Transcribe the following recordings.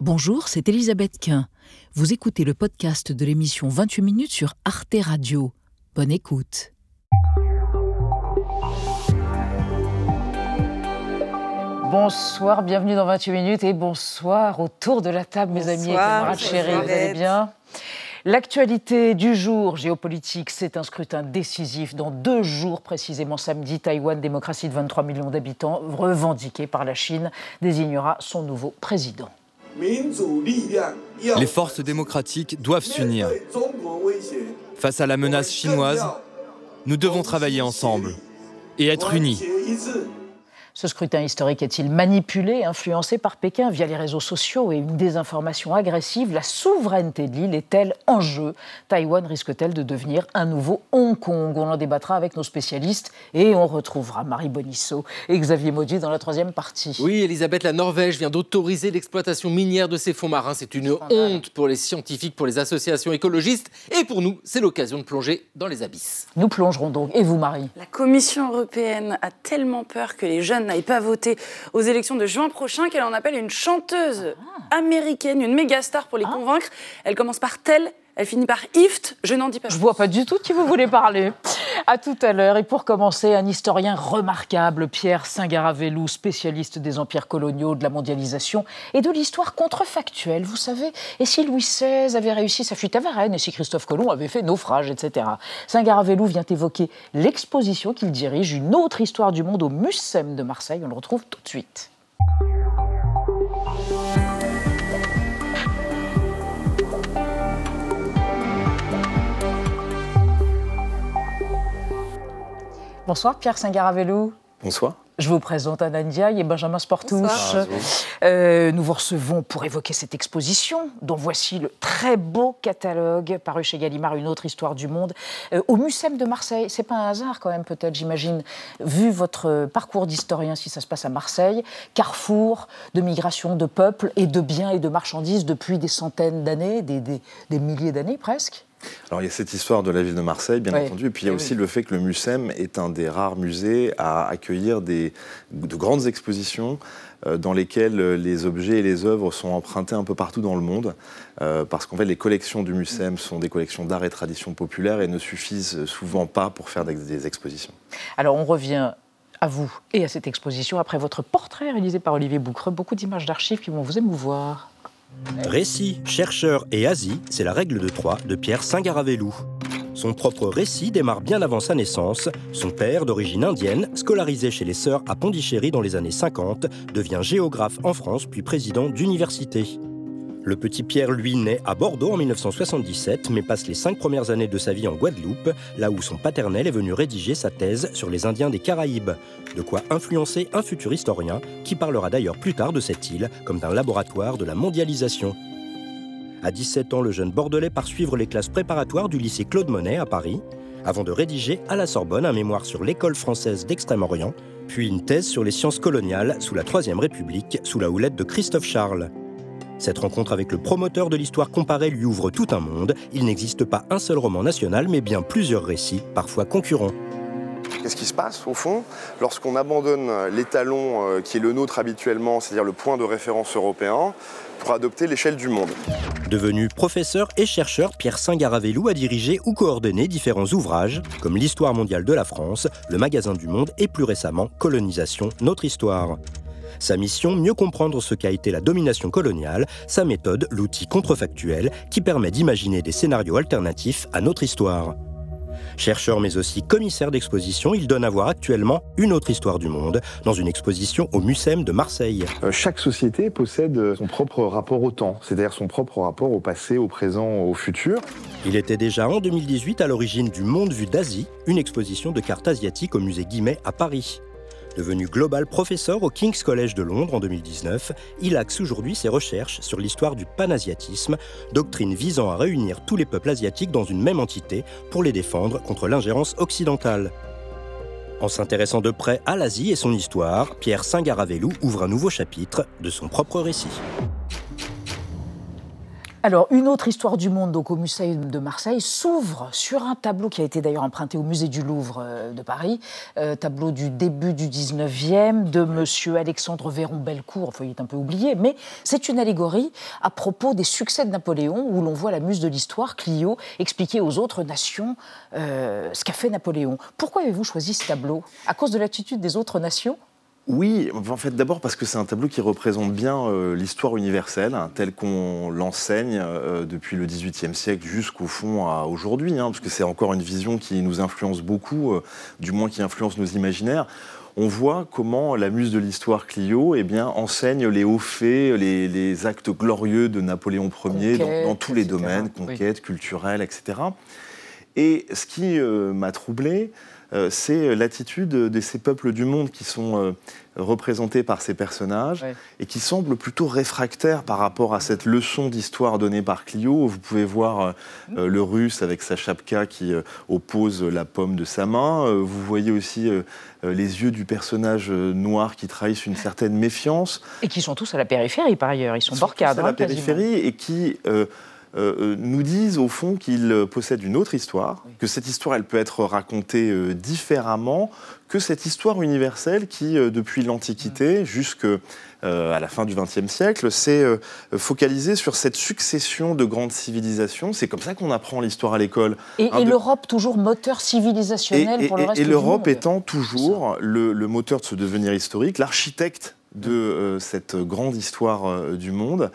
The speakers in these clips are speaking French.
Bonjour, c'est Elisabeth Quint. Vous écoutez le podcast de l'émission 28 minutes sur Arte Radio. Bonne écoute. Bonsoir, bienvenue dans 28 minutes et bonsoir autour de la table, mes amis et camarades chéris. Vous allez bien? L'actualité du jour géopolitique, c'est un scrutin décisif. Dans deux jours, précisément samedi, Taïwan, démocratie de 23 millions d'habitants, revendiquée par la Chine, désignera son nouveau président. Les forces démocratiques doivent s'unir. Face à la menace chinoise, nous devons travailler ensemble et être unis. Ce scrutin historique est-il manipulé, influencé par Pékin via les réseaux sociaux et une désinformation agressive? La souveraineté de l'île est-elle en jeu? Taïwan risque-t-elle de devenir un nouveau Hong Kong? On en débattra avec nos spécialistes et on retrouvera Marie Bonisso et Xavier Maudy dans la troisième partie. Oui, Elisabeth, la Norvège vient d'autoriser l'exploitation minière de ses fonds marins. C'est une honte pour les scientifiques, pour les associations écologistes et pour nous, c'est l'occasion de plonger dans les abysses. Nous plongerons donc. Et vous, Marie? La Commission européenne a tellement peur que les jeunes n'aille pas voter aux élections de juin prochain qu'elle en appelle une chanteuse ah. américaine, une méga star pour les ah. convaincre. Elle commence par telle elle finit par IFT, je n'en dis pas. Je vois pas du tout qui vous voulez parler. À tout à l'heure. Et pour commencer, un historien remarquable, Pierre Singaravelou, spécialiste des empires coloniaux, de la mondialisation et de l'histoire contrefactuelle. Vous savez, et si Louis XVI avait réussi sa fuite à Varennes, et si Christophe Colomb avait fait naufrage, etc. Singaravelou vient évoquer l'exposition qu'il dirige, une autre histoire du monde au Mucem de Marseille. On le retrouve tout de suite. Bonsoir Pierre Singaravelou. Bonsoir. Je vous présente Anna Ndiaye et Benjamin Sportouche. Euh, nous vous recevons pour évoquer cette exposition, dont voici le très beau catalogue paru chez Gallimard, Une autre histoire du monde, euh, au Mucem de Marseille. C'est pas un hasard quand même, peut-être, j'imagine, vu votre parcours d'historien, si ça se passe à Marseille, carrefour de migration de peuples et de biens et de marchandises depuis des centaines d'années, des milliers d'années presque. Alors il y a cette histoire de la ville de Marseille, bien entendu, et puis il y a aussi le fait que le Mucem est un des rares musées à accueillir des, de grandes expositions euh, dans lesquelles les objets et les œuvres sont empruntés un peu partout dans le monde, euh, parce qu'en fait les collections du Mucem sont des collections d'art et tradition populaire et ne suffisent souvent pas pour faire des, expositions. Alors on revient à vous et à cette exposition après votre portrait réalisé par Olivier Boucreux, beaucoup d'images d'archives qui vont vous émouvoir. Récit, chercheur et Asie, c'est la règle de trois de Pierre Singaravelou. Son propre récit démarre bien avant sa naissance. Son père, d'origine indienne, scolarisé chez les sœurs à Pondichéry dans les années 50, devient géographe en France puis président d'université. Le petit Pierre, lui, naît à Bordeaux en 1977, mais passe les cinq premières années de sa vie en Guadeloupe, là où son paternel est venu rédiger sa thèse sur les Indiens des Caraïbes. De quoi influencer un futur historien, qui parlera d'ailleurs plus tard de cette île comme d'un laboratoire de la mondialisation. À 17 ans, le jeune Bordelais part suivre les classes préparatoires du lycée Claude Monet à Paris, avant de rédiger à la Sorbonne un mémoire sur l'école française d'Extrême-Orient, puis une thèse sur les sciences coloniales sous la Troisième République, sous la houlette de Christophe Charles. Cette rencontre avec le promoteur de l'histoire comparée lui ouvre tout un monde. Il n'existe pas un seul roman national, mais bien plusieurs récits, parfois concurrents. Qu'est-ce qui se passe au fond? Lorsqu'on abandonne l'étalon euh, qui est le nôtre habituellement, c'est-à-dire le point de référence européen, pour adopter l'échelle du monde Devenu professeur et chercheur, Pierre Saint-Garavelou a dirigé ou coordonné différents ouvrages, comme l'Histoire mondiale de la France, le Magasin du Monde et plus récemment Colonisation, notre histoire. Sa mission, mieux comprendre ce qu'a été la domination coloniale, sa méthode, l'outil contrefactuel, qui permet d'imaginer des scénarios alternatifs à notre histoire. Chercheur mais aussi commissaire d'exposition, il donne à voir actuellement une autre histoire du monde dans une exposition au Mucem de Marseille. Euh, chaque société possède son propre rapport au temps, c'est-à-dire son propre rapport au passé, au présent, au futur. Il était déjà en 2018 à l'origine du Monde vu d'Asie, une exposition de cartes asiatiques au musée Guimet à Paris. Devenu global professeur au King's College de Londres en 2019, il axe aujourd'hui ses recherches sur l'histoire du panasiatisme, doctrine visant à réunir tous les peuples asiatiques dans une même entité pour les défendre contre l'ingérence occidentale. En s'intéressant de près à l'Asie et son histoire, Pierre Singaravelou ouvre un nouveau chapitre de son propre récit. Alors, une autre histoire du monde donc, au Musée de Marseille s'ouvre sur un tableau qui a été d'ailleurs emprunté au Musée du Louvre euh, de Paris, euh, tableau du début du 19e de Monsieur Alexandre Véron-Belcourt, enfin il est un peu oublié, mais c'est une allégorie à propos des succès de Napoléon où l'on voit la muse de l'histoire, Clio, expliquer aux autres nations euh, ce qu'a fait Napoléon. Pourquoi avez-vous choisi ce tableau? À cause de l'attitude des autres nations? Oui, en fait d'abord parce que c'est un tableau qui représente bien euh, l'histoire universelle, hein, telle qu'on l'enseigne euh, depuis le XVIIIe siècle jusqu'au fond à aujourd'hui, hein, parce que c'est encore une vision qui nous influence beaucoup, euh, du moins qui influence nos imaginaires. On voit comment la muse de l'histoire Clio eh bien, enseigne les hauts faits, les, actes glorieux de Napoléon Ier dans, tous les domaines, conquête, culturelle, etc. Et ce qui m'a troublé, c'est l'attitude de ces peuples du monde qui sont euh, représentés par ces personnages et qui semblent plutôt réfractaires par rapport à cette leçon d'histoire donnée par Clio. Vous pouvez voir euh, le russe avec sa chapka qui oppose la pomme de sa main. vous voyez aussi les yeux du personnage noir qui trahissent une certaine méfiance. Et qui sont tous à la périphérie par ailleurs, ils sont, ils sont à la périphérie et qui euh, euh, nous disent au fond qu'ils possèdent une autre histoire, que cette histoire elle peut être racontée euh, différemment que cette histoire universelle qui, depuis l'Antiquité jusqu'à la fin du XXe siècle, s'est focalisée sur cette succession de grandes civilisations. C'est comme ça qu'on apprend l'histoire à l'école. Et, l'Europe toujours moteur civilisationnel pour le reste et, l'Europe étant toujours le, le, moteur de ce devenir historique, l'architecte de cette grande histoire du monde.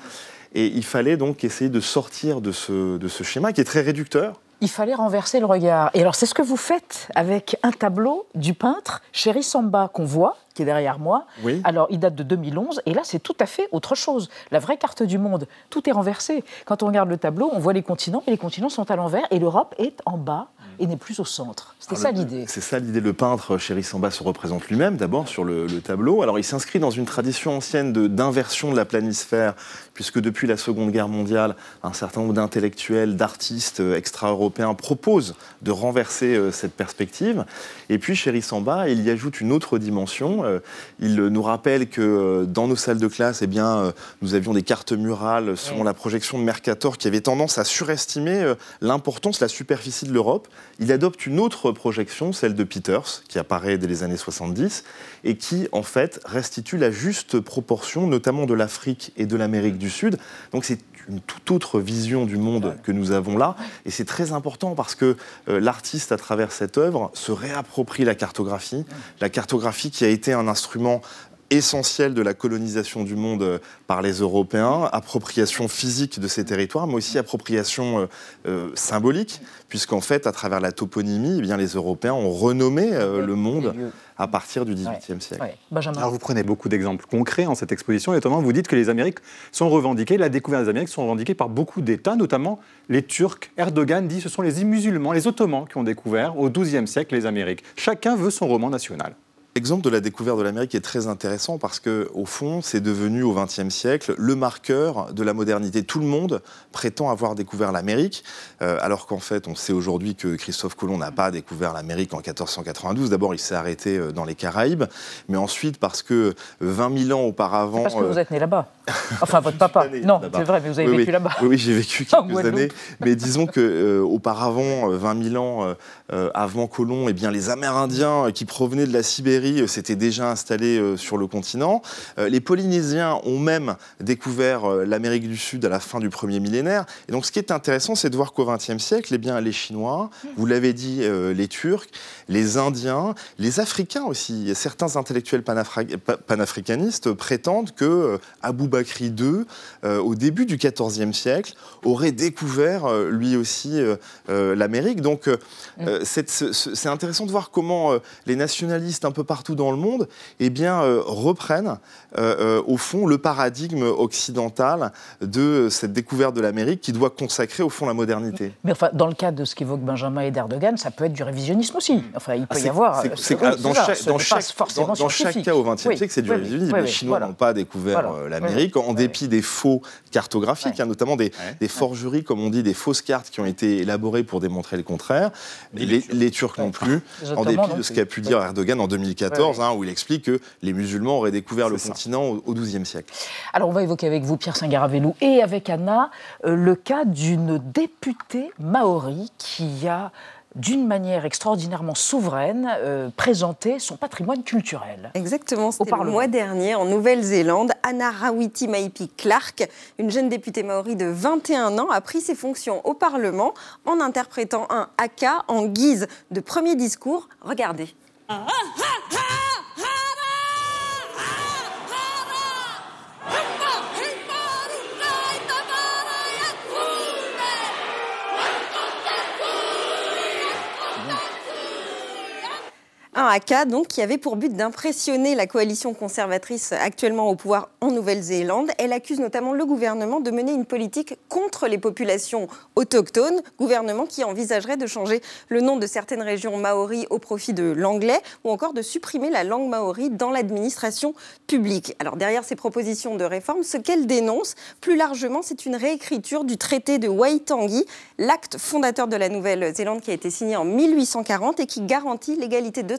Et il fallait donc essayer de sortir de ce, de ce schéma qui est très réducteur. Il fallait renverser le regard. Et alors, c'est ce que vous faites avec un tableau du peintre Chéri Samba qu'on voit, qui est derrière moi. Oui. Alors, il date de 2011, et là, c'est tout à fait autre chose. La vraie carte du monde, tout est renversé. Quand on regarde le tableau, on voit les continents, mais les continents sont à l'envers, et l'Europe est en bas et n'est plus au centre. C'était ça l'idée. C'est ça l'idée. Le peintre Chéri Samba se représente lui-même d'abord sur le, tableau. Alors il s'inscrit dans une tradition ancienne d'inversion de, la planisphère, puisque depuis la Seconde Guerre mondiale, un certain nombre d'intellectuels, d'artistes euh, extra-européens proposent de renverser euh, cette perspective. Et puis Chéri Samba, il y ajoute une autre dimension. Euh, il nous rappelle que dans nos salles de classe, eh bien, nous avions des cartes murales selon la projection de Mercator qui avait tendance à surestimer l'importance, la superficie de l'Europe il adopte une autre projection, celle de Peters, qui apparaît dès les années 70, et qui, en fait, restitue la juste proportion, notamment de l'Afrique et de l'Amérique du Sud. Donc c'est une toute autre vision du monde que nous avons là. Et c'est très important parce que euh, l'artiste, à travers cette œuvre, se réapproprie la cartographie. La cartographie qui a été un instrument essentiel de la colonisation du monde euh, par les Européens, appropriation physique de ces territoires, mais aussi appropriation euh, euh, symbolique, puisqu'en fait, à travers la toponymie, eh bien, les Européens ont renommé le monde à partir du XVIIIe siècle. Alors vous prenez beaucoup d'exemples concrets en cette exposition, et notamment vous dites que les Amériques sont revendiquées, la découverte des Amériques sont revendiquées par beaucoup d'États, notamment les Turcs. Erdogan dit que ce sont les musulmans, les Ottomans qui ont découvert au XIIe siècle les Amériques. Chacun veut son roman national. L'exemple de la découverte de l'Amérique est très intéressant parce que, au fond, c'est devenu au XXe siècle le marqueur de la modernité. Tout le monde prétend avoir découvert l'Amérique, euh, alors qu'en fait, on sait aujourd'hui que Christophe Colomb n'a pas découvert l'Amérique en 1492. D'abord, il s'est arrêté euh, dans les Caraïbes, mais ensuite parce que 20 000 ans auparavant. Parce que vous êtes né là-bas. Enfin, votre papa. non, c'est vrai, mais vous avez vécu là-bas. Oui, j'ai vécu quelques années. Mais disons que euh, auparavant, 20 000 ans avant Colomb, eh bien, les Amérindiens qui provenaient de la Sibérie euh, s'était déjà installé euh, sur le continent. Euh, les Polynésiens ont même découvert l'Amérique du Sud à la fin du premier millénaire. Et donc, ce qui est intéressant, c'est de voir qu'au XXe siècle, eh bien, les Chinois, vous l'avez dit, les Turcs, les Indiens, les Africains aussi, certains intellectuels panafricanistes prétendent que Abou Bakri II, au début du XIVe siècle, aurait découvert lui aussi l'Amérique. Donc, mm. c'est intéressant de voir comment les nationalistes un peu partout dans le monde, eh bien, euh, reprennent euh, euh, au fond le paradigme occidental de cette découverte de l'Amérique qui doit consacrer au fond la modernité. Mais enfin, dans le cas de ce qu'évoque Benjamin et d'Erdogan, ça peut être du révisionnisme aussi. Enfin, il peut y avoir. dans, chaque, dans, chaque, cas au XXe siècle, c'est du révisionnisme. les Chinois n'ont pas découvert l'Amérique en dépit des faux cartographiques, hein, notamment des, forgeries, comme on dit, des fausses cartes qui ont été élaborées pour démontrer le contraire. Les, les, Turcs non plus, en dépit de ce qu'a pu dire Erdogan en 2004 XIV, hein, où il explique que les musulmans auraient découvert le continent au XIIe siècle. Alors on va évoquer avec vous, Pierre Singaravelou, et avec Anna, euh, le cas d'une députée maori qui a d'une manière extraordinairement souveraine, euh, présenter son patrimoine culturel. Exactement, c'était le mois dernier en Nouvelle-Zélande. Anna Rawiti Maipi Clark, une jeune députée maori de 21 ans, a pris ses fonctions au Parlement en interprétant un haka en guise de premier discours. Regardez. Ah, ah, haka donc qui avait pour but d'impressionner la coalition conservatrice actuellement au pouvoir en Nouvelle-Zélande. Elle accuse notamment le gouvernement de mener une politique contre les populations autochtones, gouvernement qui envisagerait de changer le nom de certaines régions maoris au profit de l'anglais ou encore de supprimer la langue maori dans l'administration publique. Alors derrière ces propositions de réforme, ce qu'elle dénonce plus largement, c'est une réécriture du traité de Waitangi, l'acte fondateur de la Nouvelle-Zélande qui a été signé en 1840 et qui garantit l'égalité de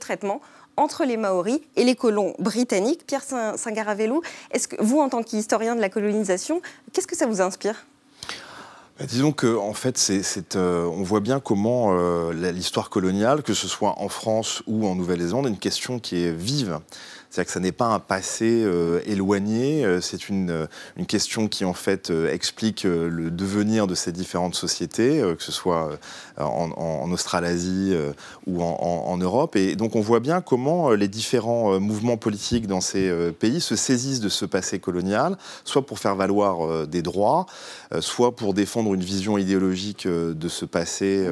entre les Maoris et les colons britanniques. Pierre Singaravello, est-ce que vous, en tant qu'historien de la colonisation, qu'est-ce que ça vous inspire? Bah, disons que en fait, euh, on voit bien comment euh, l'histoire coloniale, que ce soit en France ou en Nouvelle-Zélande, est une question qui est vive. C'est-à-dire que ça n'est pas un passé euh, éloigné, euh, c'est une, euh, une, question qui en fait explique le devenir de ces différentes sociétés, que ce soit en, Australasie ou en, en, Europe. Et donc on voit bien comment les différents mouvements politiques dans ces pays se saisissent de ce passé colonial, soit pour faire valoir des droits, soit pour défendre une vision idéologique de ce passé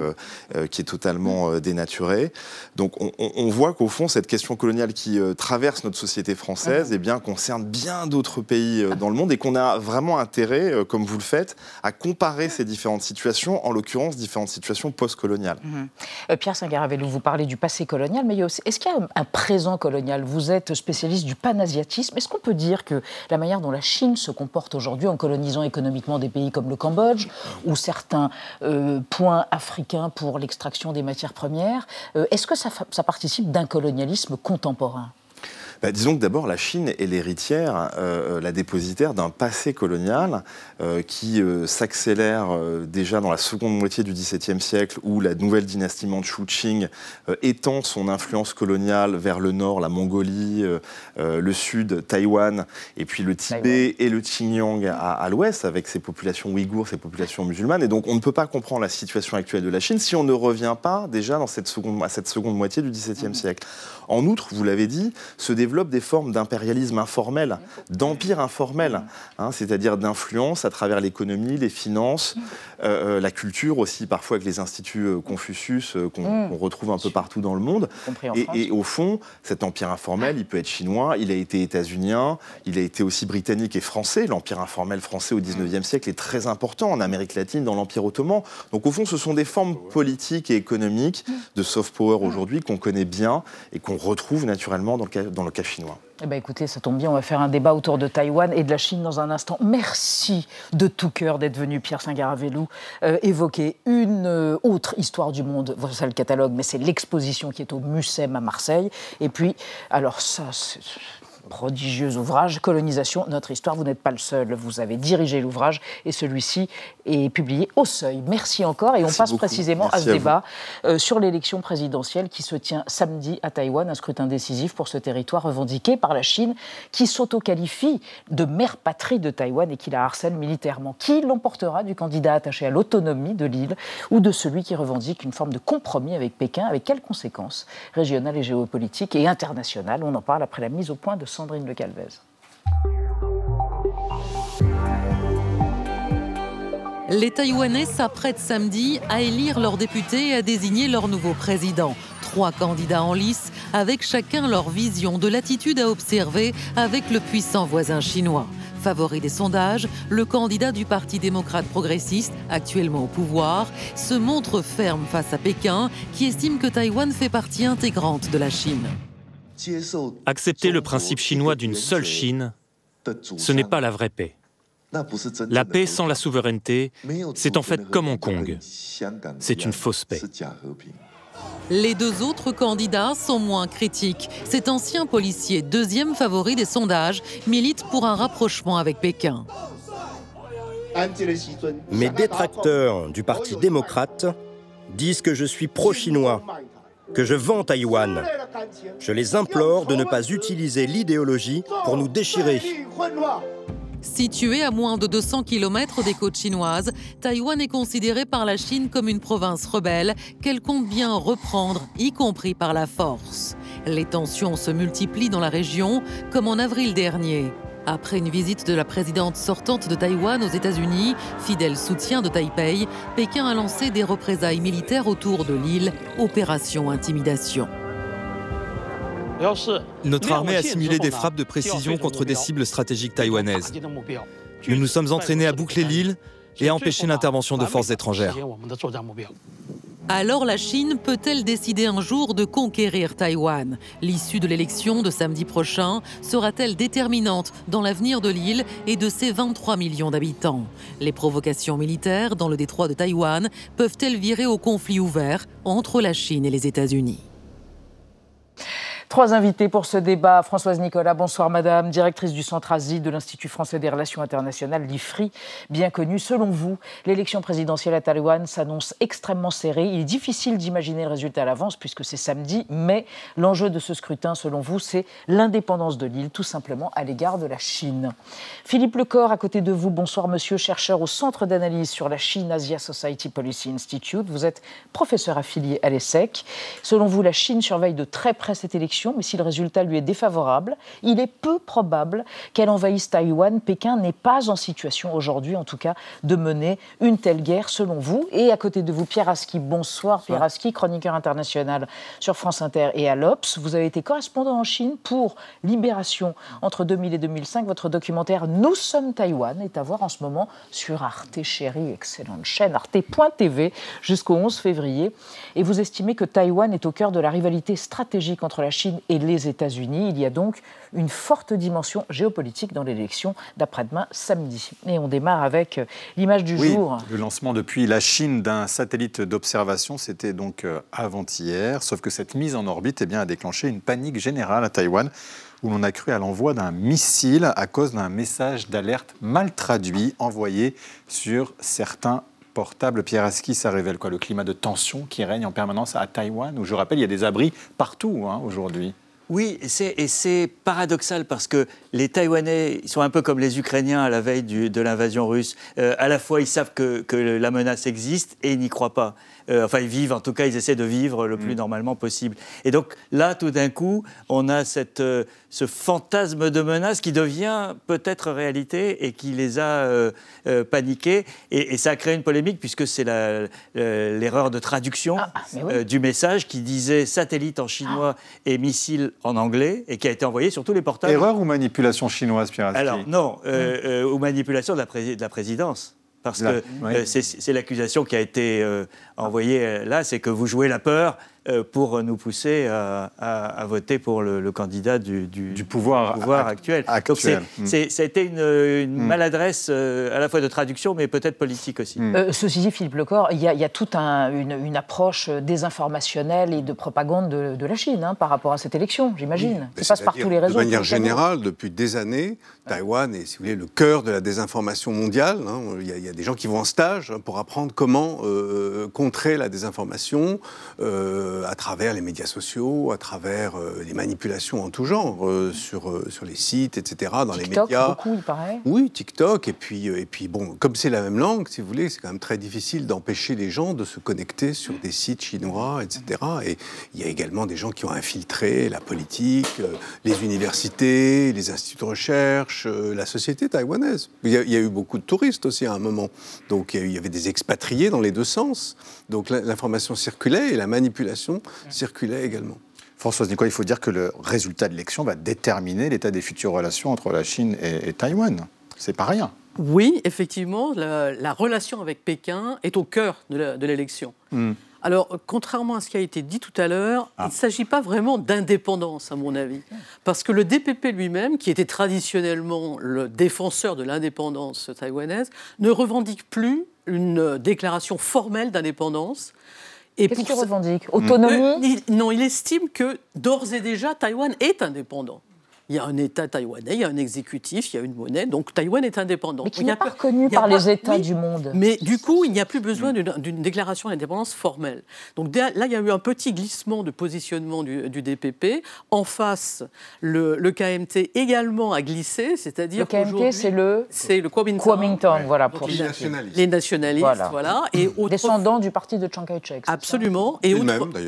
qui est totalement dénaturé. Donc on, on voit qu'au fond, cette question coloniale qui traverse notre société française eh bien, concerne bien d'autres pays euh, dans le monde et qu'on a vraiment intérêt, euh, comme vous le faites, à comparer ces différentes situations, en l'occurrence différentes situations post-coloniales. Mhm. Euh, Pierre Singaravelou, vous parlez du passé colonial, mais est-ce qu'il y a un présent colonial? Vous êtes spécialiste du panasiatisme. Est-ce qu'on peut dire que la manière dont la Chine se comporte aujourd'hui en colonisant économiquement des pays comme le Cambodge ou certains points africains pour l'extraction des matières premières, est-ce que ça, ça participe d'un colonialisme contemporain? Bah, disons que d'abord, la Chine est l'héritière, euh, la dépositaire d'un passé colonial euh, qui euh, s'accélère déjà dans la seconde moitié du XVIIe siècle, où la nouvelle dynastie Manchu Qing étend son influence coloniale vers le nord, la Mongolie, le sud, Taïwan, et puis le Tibet et le Xinjiang à, l'ouest, avec ses populations ouïghours, ses populations musulmanes. Et donc, on ne peut pas comprendre la situation actuelle de la Chine si on ne revient pas déjà dans cette seconde, à cette seconde moitié du XVIIe mmh. siècle. En outre, vous l'avez dit, se développent des formes d'impérialisme informel, d'empire informel, hein, c'est-à-dire d'influence à travers l'économie, les finances, euh, euh, la culture aussi, parfois avec les instituts euh, Confucius qu'on retrouve un peu partout dans le monde. Et, au fond, cet empire informel, il peut être chinois, il a été états-unien, il a été aussi britannique et français. L'empire informel français au 19e siècle est très important en Amérique latine, dans l'empire ottoman. Donc au fond, ce sont des formes politiques et économiques de soft power aujourd'hui qu'on connaît bien et qu'on retrouve naturellement dans le dans le cas chinois. Eh bien, écoutez, ça tombe bien, on va faire un débat autour de Taïwan et de la Chine dans un instant. Merci de tout cœur d'être venu, Pierre Singaravelou, euh, évoquer une euh, autre histoire du monde. Voilà le catalogue, mais c'est l'exposition qui est au Mucem à Marseille. Et puis, alors ça, prodigieux ouvrage, Colonisation, notre histoire. Vous n'êtes pas le seul, vous avez dirigé l'ouvrage et celui-ci est publié au seuil. Merci encore et on passe précisément à ce débat euh, sur l'élection présidentielle qui se tient samedi à Taïwan, un scrutin décisif pour ce territoire revendiqué par la Chine qui s'auto-qualifie de mère patrie de Taïwan et qui la harcèle militairement. Qui l'emportera du candidat attaché à l'autonomie de l'île ou de celui qui revendique une forme de compromis avec Pékin? Avec quelles conséquences régionales et géopolitiques et internationales? On en parle après la mise au point de Sandrine Le Calvez. Les Taïwanais s'apprêtent samedi à élire leurs députés et à désigner leur nouveau président. Trois candidats en lice, avec chacun leur vision de l'attitude à observer avec le puissant voisin chinois. Favori des sondages, le candidat du Parti démocrate progressiste, actuellement au pouvoir, se montre ferme face à Pékin, qui estime que Taïwan fait partie intégrante de la Chine. Accepter le principe chinois d'une seule Chine, ce n'est pas la vraie paix. La paix sans la souveraineté, c'est en fait comme Hong Kong. C'est une fausse paix. Les deux autres candidats sont moins critiques. Cet ancien policier, deuxième favori des sondages, milite pour un rapprochement avec Pékin. Mes détracteurs du Parti démocrate disent que je suis pro-chinois, que je vends Taïwan. Je les implore de ne pas utiliser l'idéologie pour nous déchirer. Située à moins de 200 km des côtes chinoises, Taïwan est considérée par la Chine comme une province rebelle qu'elle compte bien reprendre, y compris par la force. Les tensions se multiplient dans la région, comme en avril dernier. Après une visite de la présidente sortante de Taïwan aux États-Unis, fidèle soutien de Taipei, Pékin a lancé des représailles militaires autour de l'île, opération intimidation. Notre armée a simulé des frappes de précision contre des cibles stratégiques taïwanaises. Nous nous sommes entraînés à boucler l'île et à empêcher l'intervention de forces étrangères. Alors la Chine peut-elle décider un jour de conquérir Taïwan? L'issue de l'élection de samedi prochain sera-t-elle déterminante dans l'avenir de l'île et de ses 23 millions d'habitants? Les provocations militaires dans le détroit de Taïwan peuvent-elles virer au conflit ouvert entre la Chine et les États-Unis? Trois invités pour ce débat. Françoise Nicolas, bonsoir madame, directrice du Centre Asie de l'Institut français des relations internationales, l'IFRI, bien connu. Selon vous, l'élection présidentielle à Taïwan s'annonce extrêmement serrée. Il est difficile d'imaginer le résultat à l'avance puisque c'est samedi, mais l'enjeu de ce scrutin, selon vous, c'est l'indépendance de l'île, tout simplement à l'égard de la Chine. Philippe Lecor, à côté de vous, bonsoir monsieur, chercheur au Centre d'analyse sur la Chine Asia Society Policy Institute. Vous êtes professeur affilié à l'ESSEC. Selon vous, la Chine surveille de très près cette élection mais si le résultat lui est défavorable, il est peu probable qu'elle envahisse Taïwan. Pékin n'est pas en situation aujourd'hui, en tout cas, de mener une telle guerre, selon vous. Et à côté de vous, Pierre Aski. Bonsoir, Pierre Aski, chroniqueur international sur France Inter et à l'Obs. Vous avez été correspondant en Chine pour Libération entre 2000 et 2005. Votre documentaire Nous sommes Taïwan est à voir en ce moment sur Arte Chérie, excellente chaîne, arte.tv, jusqu'au 11 février. Et vous estimez que Taïwan est au cœur de la rivalité stratégique entre la Chine et les États-Unis. Il y a donc une forte dimension géopolitique dans l'élection d'après-demain samedi. Et on démarre avec euh, l'image du oui, jour. Le lancement depuis la Chine d'un satellite d'observation, c'était donc euh, avant-hier. Sauf que cette mise en orbite eh bien, a déclenché une panique générale à Taïwan où l'on a cru à l'envoi d'un missile à cause d'un message d'alerte mal traduit envoyé sur certains portables. Pierre Aski, ça révèle quoi Le climat de tension qui règne en permanence à Taïwan, où je rappelle, il y a des abris partout hein, aujourd'hui. Oui, et c'est paradoxal parce que les Taïwanais sont un peu comme les Ukrainiens à la veille de l'invasion russe. Euh, à la fois, ils savent que, que, la menace existe et ils n'y croient pas. Euh, enfin, ils vivent, en tout cas, ils essaient de vivre le plus mm. normalement possible. Et donc là, tout d'un coup, on a cette, euh, ce fantasme de menace qui devient peut-être réalité et qui les a euh, paniqués. Et, ça a créé une polémique puisque c'est l'erreur de traduction ah, ah, du message qui disait satellite en chinois et missile en anglais et qui a été envoyé sur tous les portables. Erreur ou manipulation chinoise, Pierre Alors non, mm. ou manipulation de la, de la présidence. Parce que c'est l'accusation qui a été envoyée là, c'est que vous jouez la peur euh, pour nous pousser à, voter pour le, candidat du, pouvoir, actuel. Donc mm. ça a été une, mm. maladresse euh, à la fois de traduction, mais peut-être politique aussi. Mm. Euh, ceci dit, Philippe Lecor, il y, a, toute une, approche désinformationnelle et de propagande de, la Chine hein, par rapport à cette élection, j'imagine. ça passe par tous les réseaux. De manière générale, depuis des années, Taïwan est, si vous voulez, le cœur de la désinformation mondiale. Hein. Il, y a, des gens qui vont en stage pour apprendre comment contrer la désinformation. Euh, à travers les médias sociaux, à travers euh, les manipulations en tout genre, euh, sur, sur les sites, etc., dans les médias. beaucoup, il paraît. Oui, TikTok. Et puis, et puis bon, comme c'est la même langue, si vous voulez, c'est quand même très difficile d'empêcher les gens de se connecter sur des sites chinois, etc. Et il y a également des gens qui ont infiltré la politique, les universités, les instituts de recherche, la société taïwanaise. Il y, a, il y, a, eu beaucoup de touristes aussi à un moment. Donc il y avait des expatriés dans les deux sens. Donc l'information circulait et la manipulation circulait également. Françoise Nicolas, il faut dire que le résultat de l'élection va déterminer l'état des futures relations entre la Chine et, Taïwan. C'est pas rien. Oui, effectivement, la, relation avec Pékin est au cœur de l'élection. Hmm. Alors, contrairement à ce qui a été dit tout à l'heure, il ne ah. s'agit pas vraiment d'indépendance, à mon avis. Parce que le DPP lui-même, qui était traditionnellement le défenseur de l'indépendance taïwanaise, ne revendique plus une déclaration formelle d'indépendance Qu'est-ce qu'il revendique? Autonomie? Euh, Non, il estime que d'ores et déjà, Taïwan est indépendant. Il y a un État taïwanais, il y a un exécutif, il y a une monnaie, donc Taïwan est indépendant. Mais qui n'est pas reconnu par les États du monde. Mais du coup, il n'y a plus besoin d'une déclaration d'indépendance formelle. Donc là, il y a eu un petit glissement de positionnement du, DPP. En face, le, KMT également a glissé, c'est-à-dire Le KMT, c'est le C'est le Kuomintang. Kuomintang, voilà. Pour les nationalistes. Les nationalistes, voilà. Et Descendants du parti de Chiang Kai-shek. Absolument. Et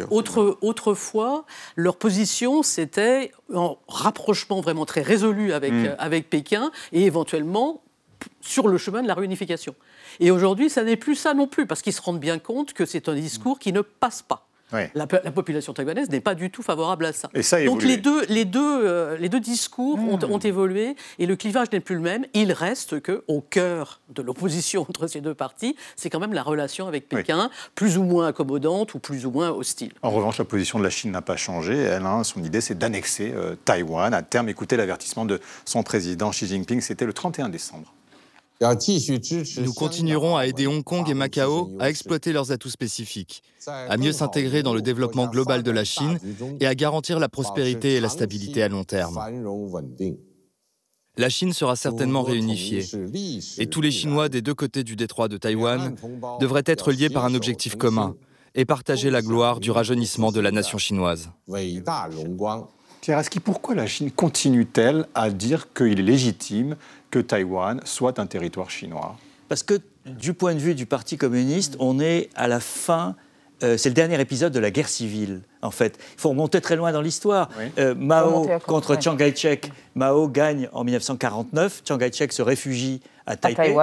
autre, autrefois, leur position, c'était en rapprochement vraiment très résolu avec, mm. euh, avec Pékin et éventuellement sur le chemin de la réunification. Et aujourd'hui, ça n'est plus ça non plus, parce qu'ils se rendent bien compte que c'est un discours qui ne passe pas. La, population taïwanaise n'est pas du tout favorable à ça. Et ça Donc les deux, les, deux, euh, les deux discours ont, hmm. ont, évolué et le clivage n'est plus le même. Il reste qu'au cœur de l'opposition entre ces deux partis, c'est quand même la relation avec Pékin, plus ou moins accommodante ou plus ou moins hostile. En revanche, la position de la Chine n'a pas changé. Elle, hein, son idée, c'est d'annexer euh, Taïwan. À terme, écoutez l'avertissement de son président Xi Jinping, c'était le 31 décembre. Nous continuerons à aider Hong Kong et Macao à exploiter leurs atouts spécifiques, à mieux s'intégrer dans le développement global de la Chine et à garantir la prospérité et la stabilité à long terme. La Chine sera certainement réunifiée. et tous les Chinois des deux côtés du détroit de Taïwan devraient être liés par un objectif commun et partager la gloire du rajeunissement de la nation chinoise. Pierre pourquoi la Chine continue-t-elle à dire qu'il est légitime que Taïwan soit un territoire chinois Parce que du point de vue du Parti communiste, on est à la fin euh, c'est le dernier épisode de la guerre civile, en fait. Il faut remonter très loin dans l'histoire. Euh, Mao contre Chiang Kai-shek. Mao gagne en 1949. Chiang Kai-shek se réfugie à Taipei.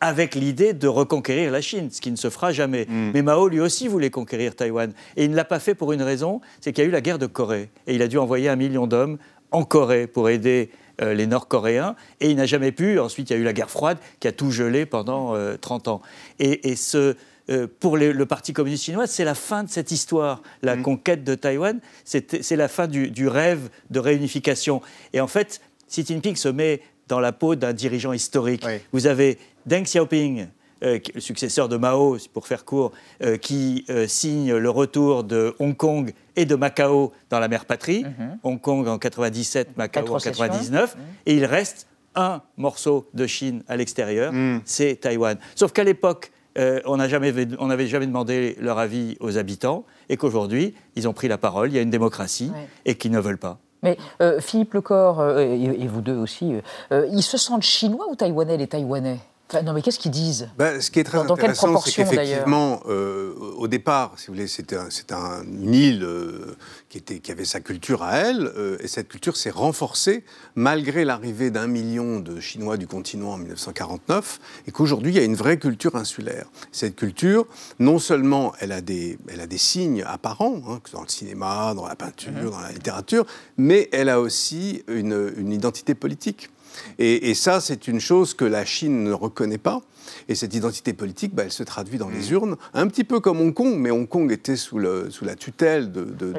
avec l'idée de reconquérir la Chine, ce qui ne se fera jamais. Hmm. Mais Mao, lui aussi, voulait conquérir Taïwan. Et il ne l'a pas fait pour une raison, c'est qu'il y a eu la guerre de Corée. Et il a dû envoyer un million d'hommes en Corée pour aider euh, les Nord-Coréens, et il n'a jamais pu. Ensuite, il y a eu la guerre froide qui a tout gelé pendant 30 euh, ans. Et, ce, euh, pour le Parti communiste chinois, c'est la fin de cette histoire. La mm. conquête de Taïwan, c'est la fin du, rêve de réunification. Et en fait, Xi Jinping se met dans la peau d'un dirigeant historique. Vous avez Deng Xiaoping, le successeur de Mao, pour faire court, qui signe le retour de Hong Kong et de Macao dans la mère patrie, mhm. Hong Kong en 97, Macao en 99, mhm. et il reste un morceau de Chine à l'extérieur, mhm. c'est Taïwan. Sauf qu'à l'époque, euh, on n'avait jamais demandé leur avis aux habitants, et qu'aujourd'hui, ils ont pris la parole, il y a une démocratie, et qu'ils ne veulent pas. Mais euh, Philippe Lecor, euh, et, vous deux aussi, ils se sentent chinois ou taïwanais, les Taïwanais? Non, mais qu'est-ce qu'ils disent ben, Ce qui est très intéressant, c'est qu'effectivement, euh, au départ, si vous voulez, c'était un, une île euh, qui, était, qui avait sa culture à elle, euh, et cette culture s'est renforcée malgré l'arrivée d'un million de Chinois du continent en 1949, et qu'aujourd'hui, il y a une vraie culture insulaire. Cette culture, non seulement elle a des, elle a des signes apparents, hein, dans le cinéma, dans la peinture, mhm. dans la littérature, mais elle a aussi une, une identité politique. Et, ça, c'est une chose que la Chine ne reconnaît pas. Et cette identité politique, bah, elle se traduit dans les mm. urnes, un petit peu comme Hong Kong, mais Hong Kong était sous, le, sous la tutelle de, de,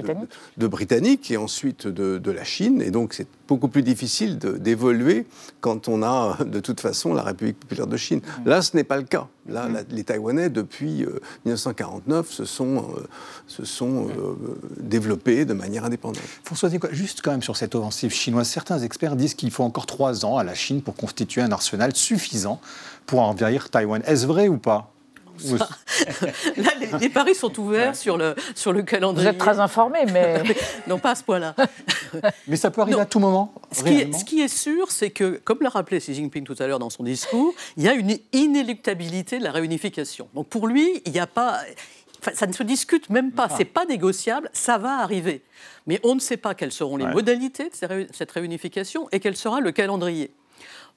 de, Britanniques et ensuite de, la Chine. Et donc, c'est beaucoup plus difficile d'évoluer quand on a de toute façon la République populaire de Chine. Mm. Là, ce n'est pas le cas. Là, mm. les Taïwanais, depuis 1949, euh, se sont, euh, se sont euh, développés de manière indépendante. François, juste quand même sur cette offensive chinoise, certains experts disent qu'il faut encore trois ans à la Chine pour constituer un arsenal suffisant pour envahir Taïwan. Est-ce vrai ou pas Là, les, paris sont ouverts sur, le, sur le calendrier. Vous êtes très informé, mais... non, pas à ce point-là. mais ça peut arriver à tout moment. Ce qui, est, ce qui, est, sûr, c'est que, comme l'a rappelé Xi Jinping tout à l'heure dans son discours, il y a une inéluctabilité de la réunification. Donc pour lui, il n'y a pas... ça ne se discute même pas, ah. c'est pas négociable, ça va arriver. Mais on ne sait pas quelles seront les modalités de cette réunification et quel sera le calendrier.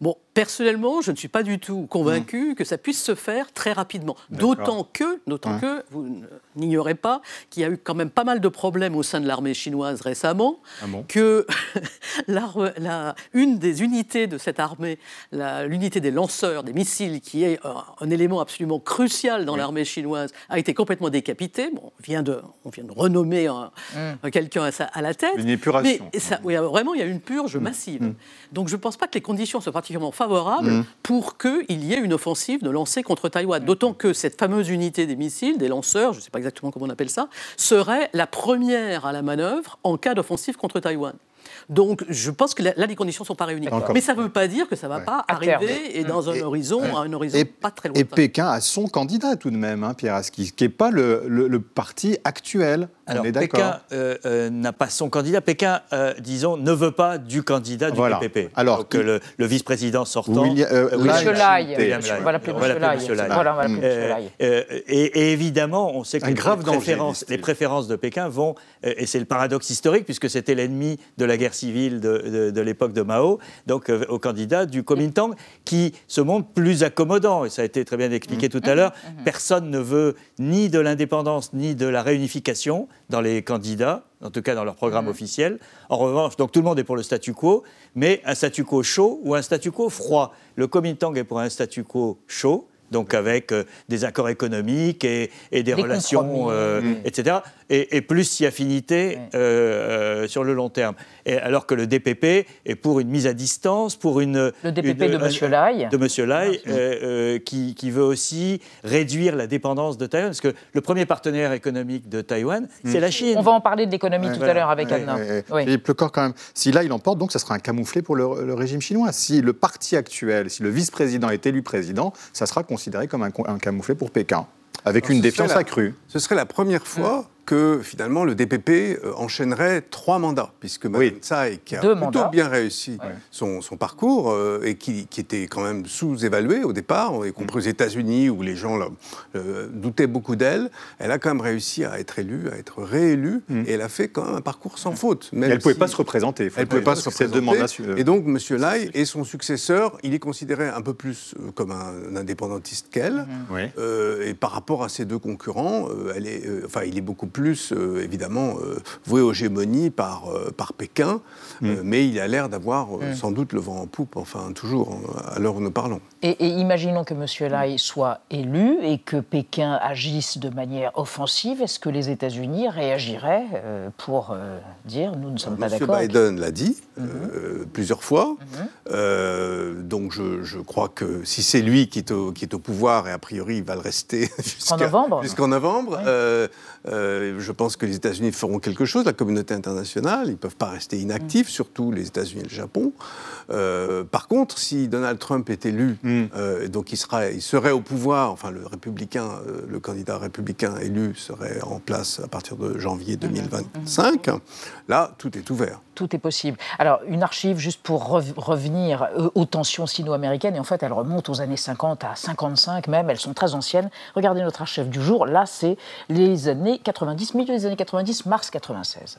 Bon, personnellement, je ne suis pas du tout convaincu hmm. que ça puisse se faire très rapidement. D'autant que, d'autant que, vous n'ignorez pas qu'il y a eu quand même pas mal de problèmes au sein de l'armée chinoise récemment, ah que la, une des unités de cette armée, l'unité des lanceurs des missiles, qui est un, élément absolument crucial dans l'armée chinoise, a été complètement décapitée. Bon, on vient de, on vient de renommer hmm. quelqu'un à, la tête. Une épuration. Mais ça, oui, vraiment, il y a une purge hmm. massive. Donc je ne pense pas que les conditions soient particulièrement favorables favorable mm. pour qu'il y ait une offensive de lancer contre Taïwan. D'autant que cette fameuse unité des missiles, des lanceurs, je ne sais pas exactement comment on appelle ça, serait la première à la manœuvre en cas d'offensive contre Taïwan. Donc, je pense que là, les conditions ne sont pas réunies. Mais ça ne veut pas dire que ça ne va pas arriver et dans un horizon, un horizon pas très lointain. Et Pékin a son candidat tout de même, hein, Pierre Aski, qui n'est pas le, parti actuel. Alors, Pékin euh, euh, n'a pas son candidat. Pékin, euh, disons, ne veut pas du candidat du PPP. Alors que le, vice-président sortant. William, Lai. Voilà, Monsieur Lai. Et évidemment, on sait que les, préférences, les préférences de Pékin vont, et c'est le paradoxe historique, puisque c'était l'ennemi de la guerre civile de, l'époque de Mao, donc au candidat du Kuomintang, qui se montre plus accommodant. Et ça a été très bien expliqué mmh. tout à l'heure. Mmh. Personne ne veut ni de l'indépendance ni de la réunification dans les candidats, en tout cas dans leur programme officiel. En revanche, donc tout le monde est pour le statu quo, mais un statu quo chaud ou un statu quo froid. Le Kuomintang est pour un statu quo chaud, donc avec euh, des accords économiques et, des, relations, euh, mmh. etc et, plus si affinité euh, euh, sur le long terme. Et alors que le DPP est pour une mise à distance, pour une... Le DPP de M. Lai. De M. Lai, euh, qui, qui, veut aussi réduire la dépendance de Taïwan, parce que le premier partenaire économique de Taïwan, c'est la Chine. On va en parler de l'économie tout à l'heure avec Anna. Philippe Lecor, quand même, si là il emporte, donc ça sera un camouflet pour le, régime chinois. Si le parti actuel, si le vice-président est élu président, ça sera considéré comme un, un camouflet pour Pékin, avec une défiance accrue. Ce serait la première fois que finalement le DPP euh, enchaînerait trois mandats, puisque Mme Tsai, qui a plutôt bien réussi son, parcours euh, et qui, était quand même sous-évaluée au départ, y compris aux États-Unis où les gens euh, doutaient beaucoup d'elle, elle a quand même réussi à être élue, à être réélue, mm. et elle a fait quand même un parcours sans faute. elle ne pouvait pas se représenter. Elle ne pouvait pas se représenter. Et donc M. Lai et son successeur, il est considéré un peu plus comme un, indépendantiste qu'elle, mm-hmm. et par rapport à ses deux concurrents, elle est, enfin, il est beaucoup plus, euh, évidemment, euh, voué aux gémonies par, euh, par Pékin, mm. mais il a l'air d'avoir mm. sans doute le vent en poupe, enfin toujours, à l'heure où nous parlons. Et, imaginons que M. Lai soit élu et que Pékin agisse de manière offensive. Est-ce que les États-Unis réagiraient pour dire nous ne sommes pas d'accord M. Biden l'a dit mm-hmm. plusieurs fois. Mm-hmm. donc je, je, crois que si c'est lui qui est, au, qui est au pouvoir, et a priori il va le rester jusqu'en novembre, jusqu'en novembre je pense que les États-Unis feront quelque chose, la communauté internationale, ils ne peuvent pas rester inactifs, surtout les États-Unis et le Japon. Euh, par contre, si Donald Trump est élu, mm. euh, donc il, sera, il serait au pouvoir, enfin le républicain, euh, le candidat républicain élu serait en place à partir de janvier 2025, mm-hmm. là, tout est ouvert. Tout est possible. Alors, une archive, juste pour revenir aux tensions sino-américaines, et en fait, elle remonte aux années 50 à 55 même, elles sont très anciennes. Regardez notre archive du jour, là, c'est les années 90, milieu des années 90, mars 96.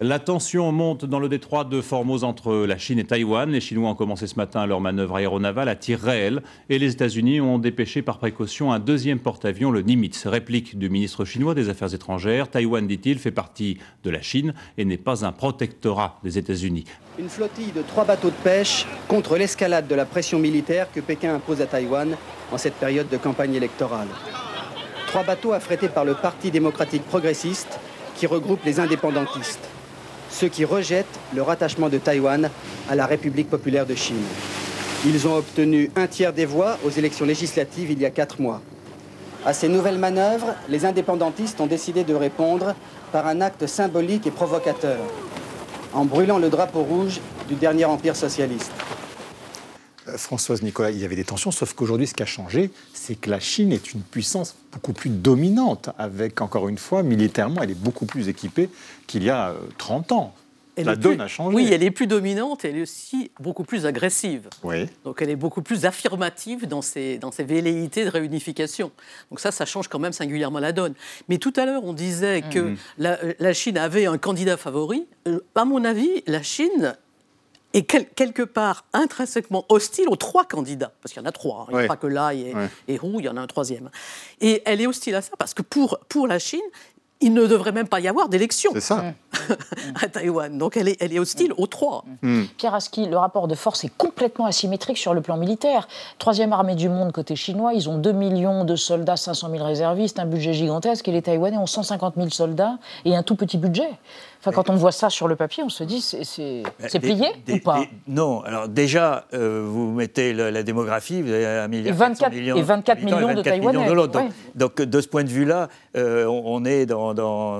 La tension monte dans le détroit de Formose entre la Chine et Taïwan. Les Chinois ont commencé ce matin leur manœuvre aéronavale à tir réel et les États-Unis ont dépêché par précaution un deuxième porte-avions, le Nimitz. Réplique du ministre chinois des Affaires étrangères. Taïwan, dit-il, fait partie de la Chine et n'est pas un protectorat des États-Unis. Une flottille de trois bateaux de pêche contre l'escalade de la pression militaire que Pékin impose à Taïwan en cette période de campagne électorale. Trois bateaux affrétés par le Parti démocratique progressiste qui regroupe les indépendantistes ceux qui rejettent le rattachement de Taïwan à la République populaire de Chine. Ils ont obtenu un tiers des voix aux élections législatives il y a quatre mois. À ces nouvelles manœuvres, les indépendantistes ont décidé de répondre par un acte symbolique et provocateur, en brûlant le drapeau rouge du dernier empire socialiste. Euh, Françoise Nicolas, il y avait des tensions, sauf qu'aujourd'hui, ce qui a changé, c'est que la Chine est une puissance beaucoup plus dominante, avec, encore une fois, militairement, elle est beaucoup plus équipée qu'il y a 30 euh, ans. la donne a changé. Oui, elle est plus dominante, elle est aussi beaucoup plus agressive. Oui. Donc elle est beaucoup plus affirmative dans ses, dans ses velléités de réunification. Donc ça, ça change quand même singulièrement la donne. Mais tout à l'heure, on disait que mmh. la, la, Chine avait un candidat favori. Euh, à mon avis, la Chine et quelque part intrinsèquement hostile aux trois candidats, parce qu'il y en a trois, hein. il n'y a pas que là et, Roux, il y en a un troisième. Et elle est hostile à ça parce que pour, pour la Chine, il ne devrait même pas y avoir d'élection à Taïwan. Donc elle est, elle est hostile aux trois. Mm. Pierre Aski, le rapport de force est complètement asymétrique sur le plan militaire. Troisième armée du monde côté chinois, ils ont 2 millions de soldats, 500 000 réservistes, un budget gigantesque, et les Taïwanais ont 150 000 soldats et un tout petit budget. Enfin, quand on voit ça sur le papier, on se dit c'est Bah, plié des- ou pas des- Non. Alors déjà, euh, vous mettez le- la démographie, vous avez un milliard. Et 24 400 millions, et 24 habitants millions de 24 millions Taïwanais, l'autre. Donc, ouais. donc, de ce point de vue-là, euh, on, on est dans, dans,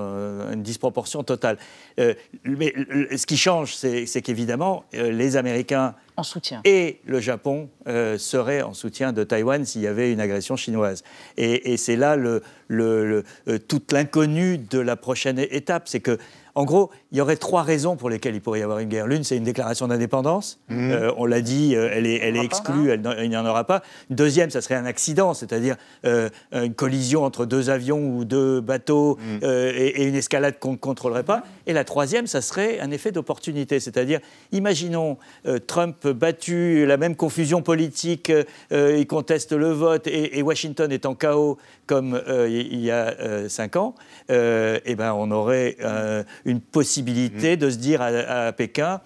une disproportion totale. Euh, mais ce qui change, c'est qu'évidemment, les Américains En soutien. et le Japon euh, seraient en soutien de Taïwan s'il y avait une agression chinoise. Et, et c'est là le, le- le- toute l'inconnue de la prochaine étape. C'est que, en gros, il y aurait trois raisons pour lesquelles il pourrait y avoir une guerre. L'une, c'est une déclaration d'indépendance. Mhm. Euh, on l'a dit, euh, elle est, elle est exclue, elle il n'y en aura pas. Une deuxième, ça serait un accident, c'est-à-dire euh, une collision entre deux avions ou deux bateaux euh, et, et une escalade qu'on ne contrôlerait pas. Et la troisième, ça serait un effet d'opportunité, c'est-à-dire, imaginons euh, Trump battu, la même confusion politique, il conteste le vote et, et Washington est en chaos comme euh, il y a euh, cinq ans, euh, eh ben, on aurait euh, une possibilité de se dire à, à Pékin,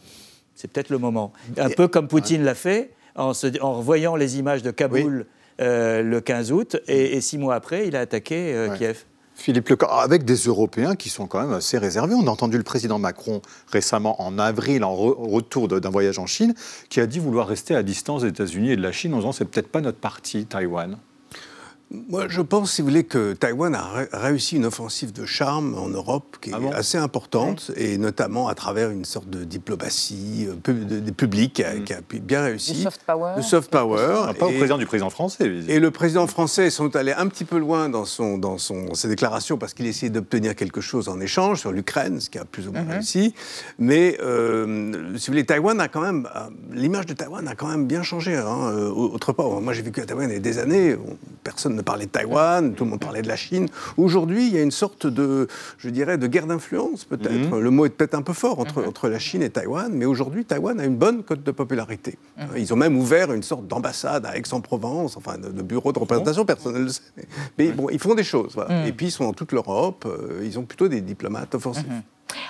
c'est peut-être le moment. Un peu comme Poutine l'a fait en, se- en revoyant les images de Kaboul euh, le 15 août, et, et six mois après, il a attaqué euh, Ouais. Kiev. Philippe Lecor, avec des Européens qui sont quand même assez réservés. On a entendu le président Macron récemment, en avril, en re- retour d'un voyage en Chine, qui a dit vouloir rester à distance des États-Unis et de la Chine en disant c'est peut-être pas notre parti, Taïwan. Moi, je pense, si vous voulez, que Taïwan a ré- réussi une offensive de charme en Europe qui est Ah assez importante, et notamment à travers une sorte de diplomatie euh, pub- de- de- publique qui a, qui a pu- bien réussi. Du soft power. Le soft power. Ah, pas au Et- président du président français. Et le président français sont allés un petit peu loin dans, son, dans son, ses déclarations parce qu'il essayait d'obtenir quelque chose en échange sur l'Ukraine, ce qui a plus ou moins réussi. Mais euh, si vous voulez, Taïwan a quand même, euh, l'image de Taïwan a quand même bien changé. Hein, autre part, moi j'ai vécu à Taïwan il y a des années, on- personne ne parlait de Taïwan, tout le monde parlait de la Chine. Aujourd'hui, il y a une sorte de, je dirais, de guerre d'influence peut-être. Le mot est peut-être un peu fort entre, entre la Chine et Taïwan, mais aujourd'hui, Taïwan a une bonne cote de popularité. Ils ont même ouvert une sorte d'ambassade à Aix-en-Provence, enfin de, de bureau de représentation, personne ne le sait. Mais bon, ils font des choses. voilà. Et puis ils sont dans toute l'Europe, euh, ils ont plutôt des diplomates offensifs.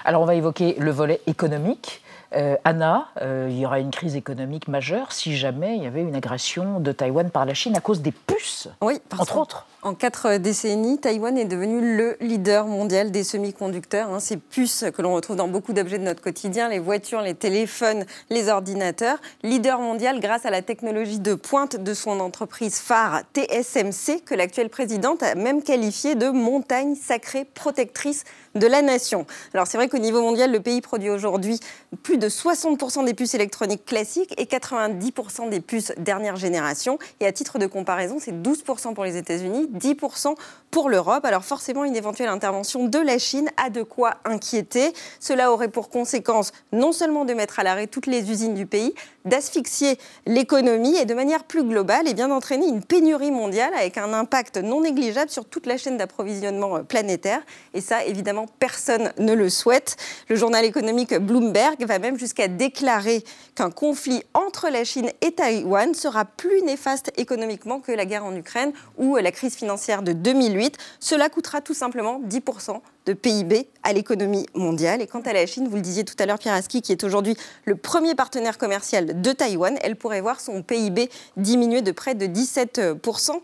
Alors, on va évoquer le volet économique. Euh, Anna, euh, il y aura une crise économique majeure si jamais il y avait une agression de Taïwan par la Chine à cause des puces, Oui, entre autres. En quatre décennies, Taïwan est devenu le leader mondial des semi-conducteurs. hein, ces puces que l'on retrouve dans beaucoup d'objets de notre quotidien, les voitures, les téléphones, les ordinateurs. Leader mondial grâce à la technologie de pointe de son entreprise phare TSMC, que l'actuelle présidente a même qualifiée de montagne sacrée protectrice de la nation. Alors c'est vrai qu'au niveau mondial, le pays produit aujourd'hui plus de 60% des puces électroniques classiques et 90% des puces dernière génération. Et à titre de comparaison, c'est 12% pour les États-Unis, 10% pour l'Europe. Alors forcément, une éventuelle intervention de la Chine a de quoi inquiéter. Cela aurait pour conséquence non seulement de mettre à l'arrêt toutes les usines du pays, d'asphyxier l'économie et de manière plus globale, et bien d'entraîner une pénurie mondiale avec un impact non négligeable sur toute la chaîne d'approvisionnement euh, planétaire. Et ça, évidemment, personne ne le souhaite. Le journal économique Bloomberg va même jusqu'à déclarer qu'un conflit entre la Chine et Taïwan sera plus néfaste économiquement que la guerre en Ukraine ou la crise financière de 2008. Cela coûtera tout simplement 10% de PIB à l'économie mondiale. Et quant à la Chine, vous le disiez tout à l'heure, Pierre Aski, qui est aujourd'hui le premier partenaire commercial de Taïwan, elle pourrait voir son PIB diminuer de près de 17%.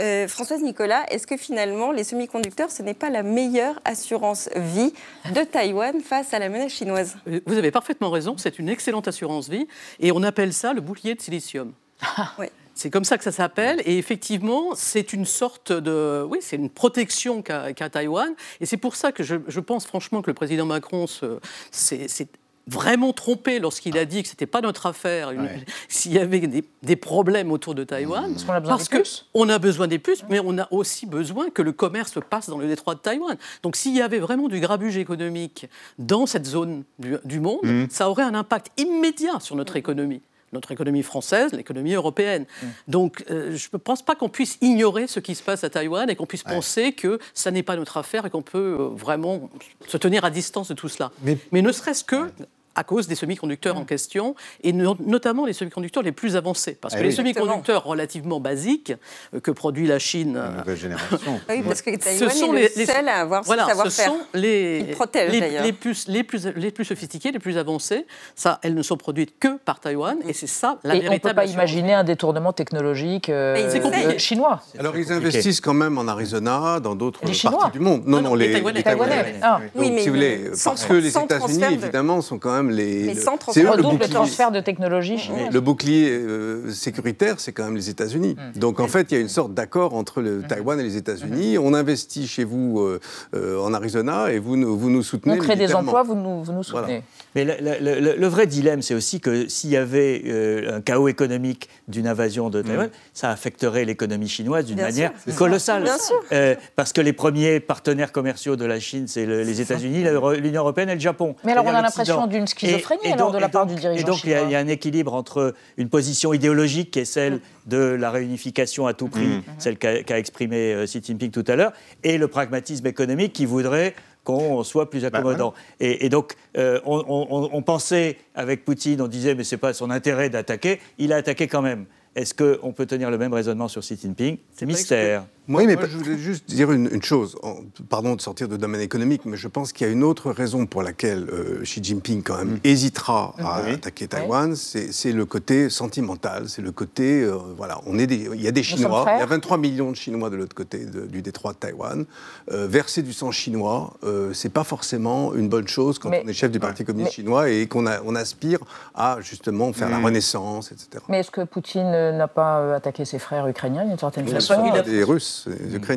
Euh, Françoise Nicolas, est-ce que finalement les semi-conducteurs, ce n'est pas la meilleure assurance vie de Taïwan face à la menace chinoise? Euh, Vous avez parfaitement raison, c'est une excellente assurance vie et on appelle ça le bouclier de silicium. Oui. C'est comme ça que ça s'appelle et effectivement c'est une sorte de oui c'est une protection qu'a Taïwan et c'est pour ça que je, je pense franchement que le président Macron se- s'est vraiment trompé lorsqu'il a dit que c'était pas notre affaire s'il y avait des, des problèmes autour de Taïwan Parce qu'on a besoin parce des que puces? on a besoin des puces, mais on a aussi besoin que le commerce passe dans le détroit de Taïwan. Donc s'il y avait vraiment du grabuge économique dans cette zone du, du monde, Mm. ça aurait un impact immédiat sur notre économie. Notre économie française, l'économie européenne. Mm. Donc, euh, je ne pense pas qu'on puisse ignorer ce qui se passe à Taïwan et qu'on puisse penser que ça n'est pas notre affaire et qu'on peut euh, vraiment se tenir à distance de tout cela. Mais, ne serait-ce que à cause des semi-conducteurs en question, et notamment les semi-conducteurs les plus avancés. Parce ah que les semi-conducteurs relativement basiques euh, que produit la Chine... La nouvelle génération. oui, parce que Taïwan ce sont est le les, seul à avoir voilà, ce savoir-faire. Ce sont les, les, les, plus, les, plus, les plus sophistiqués, les plus avancés. Ça, elles ne sont produites que par Taïwan, et c'est ça la et véritable... on ne peut pas imaginer un détournement technologique euh, euh, chinois. Alors, ils investissent quand même en Arizona, dans d'autres parties du monde. Non, non, les, Taïwanais. Ah. Oui, mais si vous voulez, parce que les États-Unis, évidemment, sont quand même les. C'est le double transfert de technologie chinoise. Le bouclier euh, sécuritaire, c'est quand même les États-Unis. Mm. Donc en fait, il y a une sorte d'accord entre le mm. Taïwan et les États-Unis. On investit chez vous euh, euh, en Arizona et vous, vous nous soutenez. On crée des emplois, vous nous, vous nous soutenez. Mais le, vrai dilemme, c'est aussi que s'il y avait un chaos économique d'une invasion de Taïwan, mm. ça affecterait l'économie chinoise d'une manière colossale. Bien sûr. parce que les premiers partenaires commerciaux de la Chine, c'est les États-Unis, l'Union européenne et le Japon. Mais alors on a l'impression d'une schizophrénie et, alors, de la part du dirigeant Et donc il y, a un équilibre entre une position idéologique qui est celle de la réunification à tout prix, mm. celle qu'a exprimé euh, Xi Jinping tout à l'heure, et le pragmatisme économique qui voudrait qu'on soit plus bah, accommodant. et, donc, euh, on, pensait, avec Poutine, on disait, mais ce n'est pas son intérêt d'attaquer, il a attaqué quand même. Est-ce qu'on peut tenir le même raisonnement sur Xi Jinping? C'est mystère. Moi, mais je voulais juste dire une, chose. Pardon de sortir de domaine économique, mais je pense qu'il y a une autre raison pour laquelle euh, Xi Jinping, quand même, mm. hésitera à attaquer Taïwan. C'est le côté sentimental. C'est le côté. Euh, voilà, on est il y a des Chinois. Il y a 23 millions de Chinois de l'autre côté du détroit de Taïwan. Euh, verser du sang chinois, c'est pas forcément une bonne chose quand on est chef du Parti communiste chinois et qu'on on aspire à justement faire la mm. renaissance, etc. Mais est-ce que Poutine n'a pas attaqué ses frères ukrainiens d'une certaine façon Il a des Russes.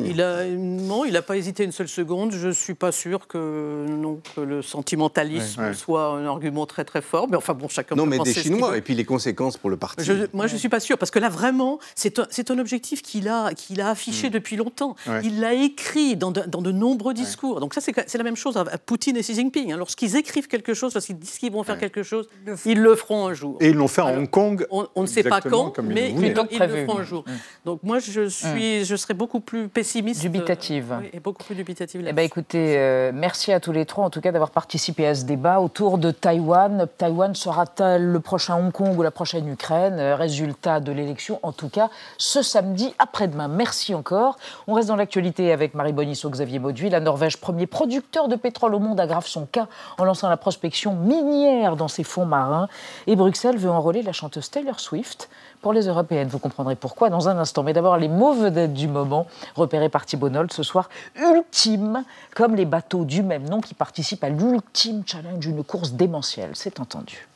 Il a, non, il n'a pas hésité une seule seconde. Je ne suis pas sûr que, non, que le sentimentalisme soit un argument très très fort. Mais enfin bon, chacun Non, mais des Chinois, et puis les conséquences pour le parti. moi, je ne suis pas sûr, parce que là, vraiment, c'est un, un, objectif qu'il a, qu'il a affiché mm. depuis longtemps. Il l'a écrit dans de, dans de, nombreux discours. Donc ça, c'est la même chose à Poutine et Xi Jinping. Hein. Lorsqu'ils écrivent quelque chose, lorsqu'ils disent qu'ils vont faire quelque chose, ils le feront un jour. Et ils l'ont fait à Hong Kong. On, ne sait pas quand, mais ils, le feront un jour. Mm. Donc moi, je, suis, je serais beaucoup plus pessimiste. Dubitative. Euh, et beaucoup plus dubitative. Eh ben, écoutez, euh, merci à tous les trois, en tout cas, d'avoir participé à ce débat autour de Taïwan. Taïwan sera-t-elle le prochain Hong Kong ou la prochaine Ukraine? Euh, Résultat de l'élection, en tout cas, ce samedi après-demain. Merci encore. On reste dans l'actualité avec Marie Bonisso, Xavier Bauduit. La Norvège, premier producteur de pétrole au monde, aggrave son cas en lançant la prospection minière dans ses fonds marins. Et Bruxelles veut enrôler la chanteuse Taylor Swift pour les européennes. Vous comprendrez pourquoi dans un instant. Mais d'abord, les mots vedettes du moment, repérés par Thibault ce soir, ultime, comme les bateaux du même nom qui participent à l'ultime challenge, une course démentielle. C'est entendu.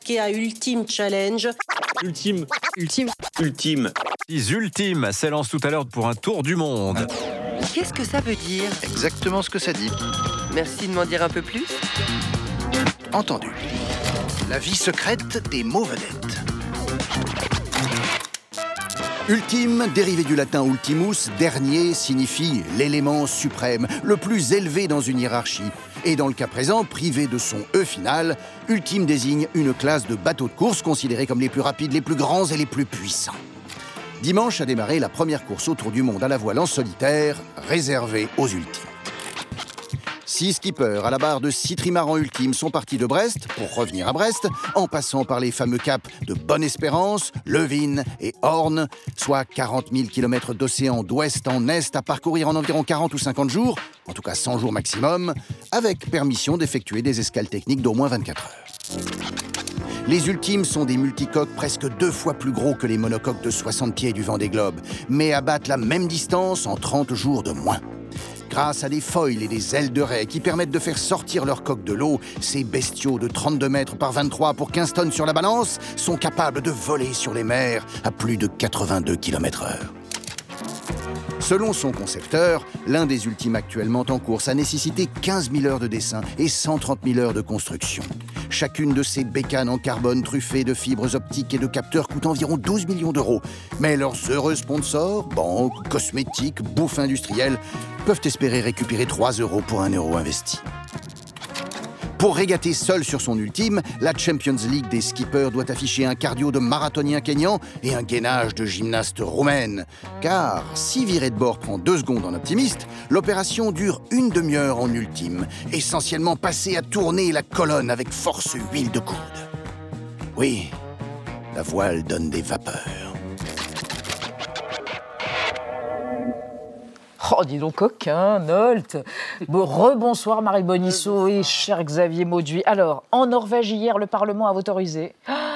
Qui a ultime challenge Ultime. Ultime. Ultime. Les ultimes s'élancent tout à l'heure pour un tour du monde. Qu'est-ce que ça veut dire? Exactement ce que ça dit. Merci de m'en dire un peu plus. Entendu. La vie secrète des mots vedettes. Ultime, dérivé du latin ultimus, dernier, signifie l'élément suprême, le plus élevé dans une hiérarchie. Et dans le cas présent, privé de son E final, ultime désigne une classe de bateaux de course considérés comme les plus rapides, les plus grands et les plus puissants. Dimanche a démarré la première course autour du monde à la voile en solitaire, réservée aux ultimes. Six skippers à la barre de six trimarans ultimes sont partis de Brest pour revenir à Brest, en passant par les fameux caps de Bonne-Espérance, Levin et Horn, soit 40 000 km d'océan d'ouest en est à parcourir en environ 40 ou 50 jours, en tout cas 100 jours maximum, avec permission d'effectuer des escales techniques d'au moins 24 heures. Les ultimes sont des multicoques presque deux fois plus gros que les monocoques de 60 pieds du vent des globes, mais abattent la même distance en 30 jours de moins. Grâce à des foils et des ailes de raie qui permettent de faire sortir leur coque de l'eau, ces bestiaux de 32 mètres par 23 pour 15 tonnes sur la balance sont capables de voler sur les mers à plus de 82 km/h. Selon son concepteur, l'un des ultimes actuellement en course a nécessité 15 000 heures de dessin et 130 000 heures de construction. Chacune de ces bécanes en carbone truffées de fibres optiques et de capteurs coûte environ 12 millions d'euros. Mais leurs heureux sponsors, banques, cosmétiques, bouffe industrielle, peuvent espérer récupérer 3 euros pour un euro investi. Pour régater seul sur son ultime, la Champions League des skippers doit afficher un cardio de marathonien kényan et un gainage de gymnaste roumaine. Car si virer de bord prend deux secondes en optimiste, l'opération dure une demi-heure en ultime, essentiellement passer à tourner la colonne avec force huile de coude. Oui, la voile donne des vapeurs. Oh, dis donc, coquin, Nolt. Bon, rebonsoir Marie Bonisseau et cher Xavier Mauduit. Alors, en Norvège, hier, le Parlement a autorisé ah,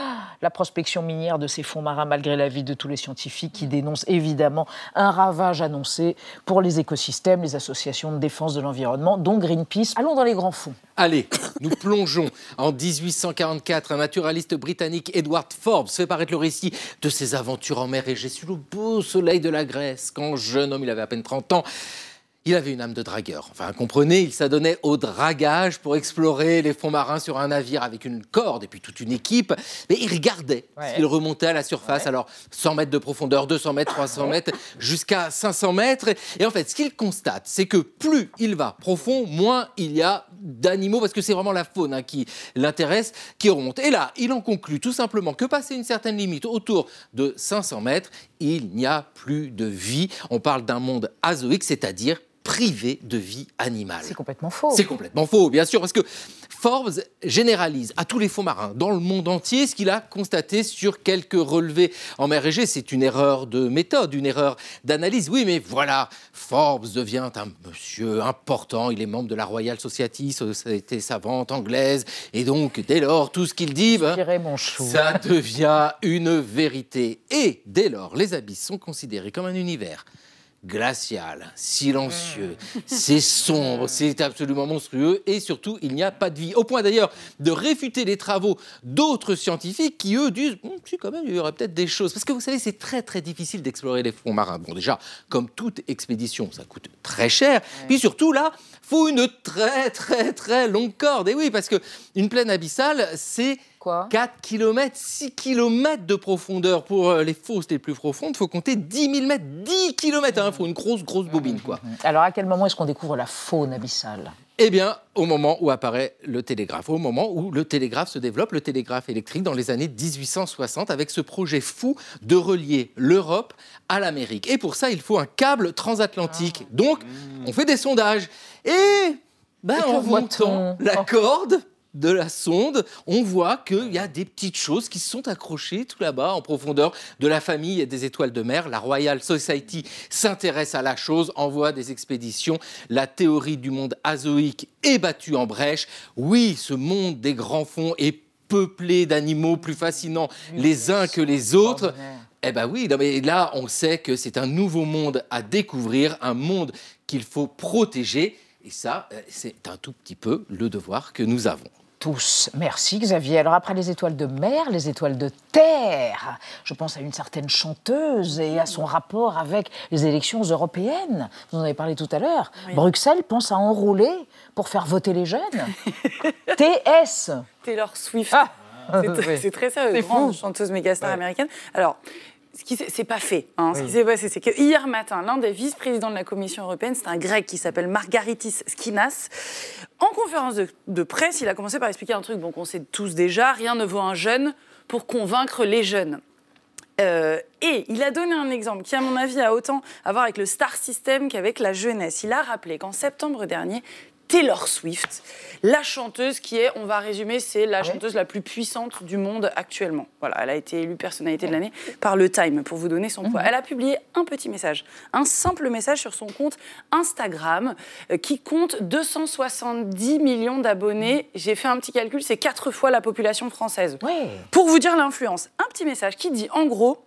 la prospection minière de ces fonds marins, malgré l'avis de tous les scientifiques qui dénoncent évidemment un ravage annoncé pour les écosystèmes, les associations de défense de l'environnement, dont Greenpeace. Allons dans les grands fonds. Allez, nous plongeons en 1844. Un naturaliste britannique, Edward Forbes, fait paraître le récit de ses aventures en mer Égée sous le beau soleil de la Grèce. Quand jeune homme, il avait à peine 30 ans, il avait une âme de dragueur. Enfin, comprenez, il s'adonnait au dragage pour explorer les fonds marins sur un navire avec une corde et puis toute une équipe. Mais il regardait Il remontait à la surface. Alors, 100 mètres de profondeur, 200 mètres, 300 mètres, jusqu'à 500 mètres. Et en fait, ce qu'il constate, c'est que plus il va profond, moins il y a d'animaux, parce que c'est vraiment la faune hein, qui l'intéresse, qui remonte. Et là, il en conclut tout simplement que passer une certaine limite autour de 500 mètres, il n'y a plus de vie. On parle d'un monde azoïque, c'est-à-dire privé de vie animale. C'est complètement faux. C'est complètement faux, bien sûr, parce que Forbes généralise à tous les fonds marins dans le monde entier ce qu'il a constaté sur quelques relevés en mer Égée. C'est une erreur de méthode, une erreur d'analyse. Oui, mais voilà, Forbes devient un monsieur important. Il est membre de la Royal Society, société savante anglaise. Et donc, dès lors, tout ce qu'il dit, ben, ça devient une vérité. Et dès lors, les abysses sont considérés comme un univers glacial, silencieux, c'est sombre, c'est absolument monstrueux et surtout il n'y a pas de vie. Au point d'ailleurs de réfuter les travaux d'autres scientifiques qui eux disent hum, si quand même il y aurait peut-être des choses. Parce que vous savez c'est très très difficile d'explorer les fonds marins. Bon déjà comme toute expédition ça coûte très cher. Puis surtout là faut une très très très longue corde. Et oui parce que une plaine abyssale c'est 4 km, 6 km de profondeur pour euh, les fosses les plus profondes. Il faut compter 10 000 mètres, 10 km. Il faut une grosse, grosse bobine. quoi. Alors, à quel moment est-ce qu'on découvre la faune abyssale? Eh bien, au moment où apparaît le télégraphe, au moment où le télégraphe se développe, le télégraphe électrique dans les années 1860, avec ce projet fou de relier l'Europe à l'Amérique. Et pour ça, il faut un câble transatlantique. Ah. Donc, on fait des sondages. Et, ben, en montant la corde, de la sonde, on voit qu'il y a des petites choses qui sont accrochées tout là-bas en profondeur de la famille des étoiles de mer. La Royal Society s'intéresse à la chose, envoie des expéditions. La théorie du monde azoïque est battue en brèche. Oui, ce monde des grands fonds est peuplé d'animaux plus fascinants les uns que les autres. Eh bien oui, mais là on sait que c'est un nouveau monde à découvrir, un monde qu'il faut protéger. Et ça, euh, c'est un tout petit peu le devoir que nous avons tous. Merci Xavier. Alors après les étoiles de mer, les étoiles de terre, je pense à une certaine chanteuse et à son rapport avec les élections européennes. Vous en avez parlé tout à l'heure. Bruxelles pense à enrôler pour faire voter les jeunes. TS. Taylor Swift. Ah. C'est très sérieux, grande chanteuse méga star américaine. Alors, ce qui c'est pas fait. Hein. Ce qui s'est passé, c'est que hier matin, l'un des vice-présidents de la Commission européenne, c'est un grec qui s'appelle Margaritis Skinas, en conférence de, presse, il a commencé par expliquer un truc bon, qu'on sait tous déjà rien ne vaut un jeune pour convaincre les jeunes. Euh, et il a donné un exemple qui, à mon avis, a autant à voir avec le star system qu'avec la jeunesse. Il a rappelé qu'en septembre dernier, Taylor Swift, la chanteuse qui est, on va résumer, c'est la chanteuse la plus puissante du monde actuellement. Voilà, elle a été élue personnalité de l'année par le Time pour vous donner son poids. Mhm. Elle a publié un petit message, un simple message sur son compte Instagram euh, qui compte 270 millions d'abonnés. J'ai fait un petit calcul, c'est quatre fois la population française. Pour vous dire l'influence, un petit message qui dit en gros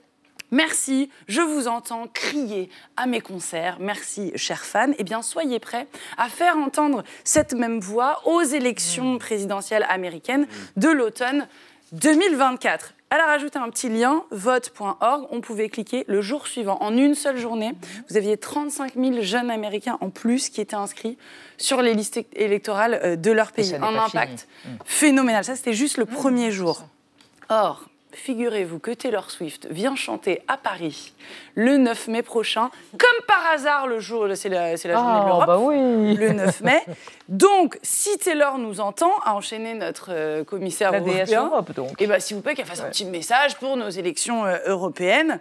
Merci, je vous entends crier à mes concerts. Merci, chers fans. Eh bien, soyez prêts à faire entendre cette même voix aux élections présidentielles américaines de l'automne 2024. Elle a rajouté un petit lien, vote.org. On pouvait cliquer le jour suivant. En une seule journée, vous aviez 35 000 jeunes Américains en plus qui étaient inscrits sur les listes électorales euh, de leur pays. Un impact mmh. phénoménal. Ça, c'était juste le premier jour. Or, figurez-vous que Taylor Swift vient chanter à Paris le 9 mai prochain, comme par hasard le jour, c'est la, c'est la journée de Ah, l'Europe, bah oui. le 9 mai. Donc, si Taylor nous entend, à enchaîner notre euh, commissaire La européen, Europe, donc. et bah, s'il vous plaît, qu'elle fasse un petit message pour nos élections euh, européennes.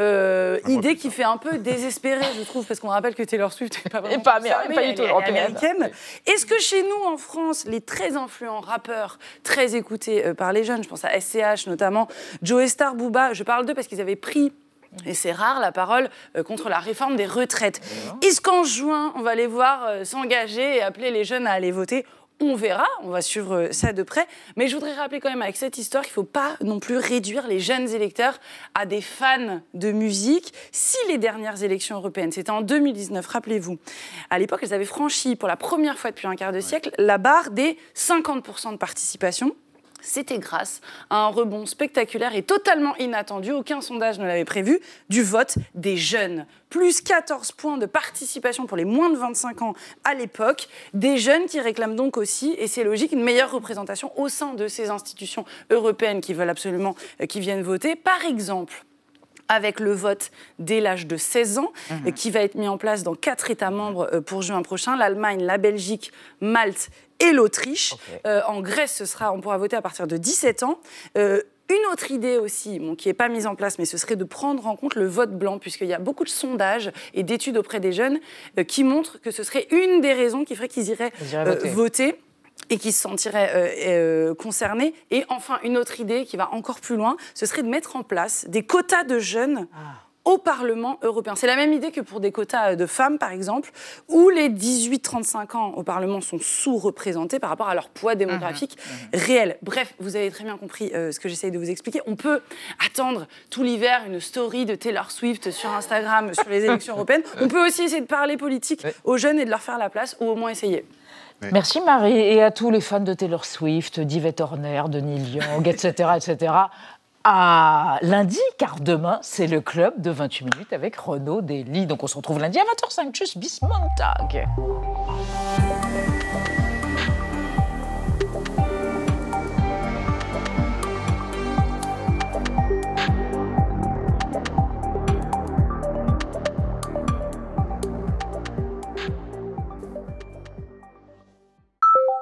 Euh, idée qui fait un peu désespérer, je trouve, parce qu'on rappelle que Taylor Swift n'est pas vraiment pas concernée, américaine, pas du elle tout est- elle est européenne. américaine. Est-ce que chez nous, en France, les très influents rappeurs, très écoutés euh, par les jeunes, je pense à SCH notamment, Joe Star, Booba, je parle d'eux parce qu'ils avaient pris et c'est rare la parole euh, contre la réforme des retraites. Est-ce qu'en juin, on va les voir euh, s'engager et appeler les jeunes à aller voter on verra, on va suivre ça de près. Mais je voudrais rappeler quand même avec cette histoire qu'il ne faut pas non plus réduire les jeunes électeurs à des fans de musique. Si les dernières élections européennes, c'était en 2019, rappelez-vous, à l'époque, elles avaient franchi pour la première fois depuis un quart de siècle la barre des 50% de participation. C'était grâce à un rebond spectaculaire et totalement inattendu, aucun sondage ne l'avait prévu, du vote des jeunes. Plus 14 points de participation pour les moins de 25 ans à l'époque. Des jeunes qui réclament donc aussi, et c'est logique, une meilleure représentation au sein de ces institutions européennes qui veulent absolument euh, qu'ils viennent voter. Par exemple, avec le vote dès l'âge de 16 ans, euh, qui va être mis en place dans quatre États membres euh, pour juin prochain l'Allemagne, la Belgique, Malte et l'Autriche. Euh, en Grèce, ce sera, on pourra voter à partir de 17 ans. Euh, une autre idée aussi, bon, qui n'est pas mise en place, mais ce serait de prendre en compte le vote blanc, puisqu'il y a beaucoup de sondages et d'études auprès des jeunes euh, qui montrent que ce serait une des raisons qui ferait qu'ils iraient, voter et qui se sentiraient euh, euh, concernés. Et enfin, une autre idée qui va encore plus loin, ce serait de mettre en place des quotas de jeunes au Parlement européen. C'est la même idée que pour des quotas de femmes, par exemple, où les 18-35 ans au Parlement sont sous-représentés par rapport à leur poids démographique réel. Bref, vous avez très bien compris euh, ce que j'essaye de vous expliquer. On peut attendre tout l'hiver une story de Taylor Swift sur Instagram sur les élections européennes. On peut aussi essayer de parler politique aux jeunes et de leur faire la place, ou au moins essayer. Merci Marie et à tous les fans de Taylor Swift, d'Yvette Horner, de Neil Young, etc., etc. À lundi, car demain, c'est le club de 28 minutes avec Renaud Dely. Donc on se retrouve lundi à 20h05, tchuss, bis Montag.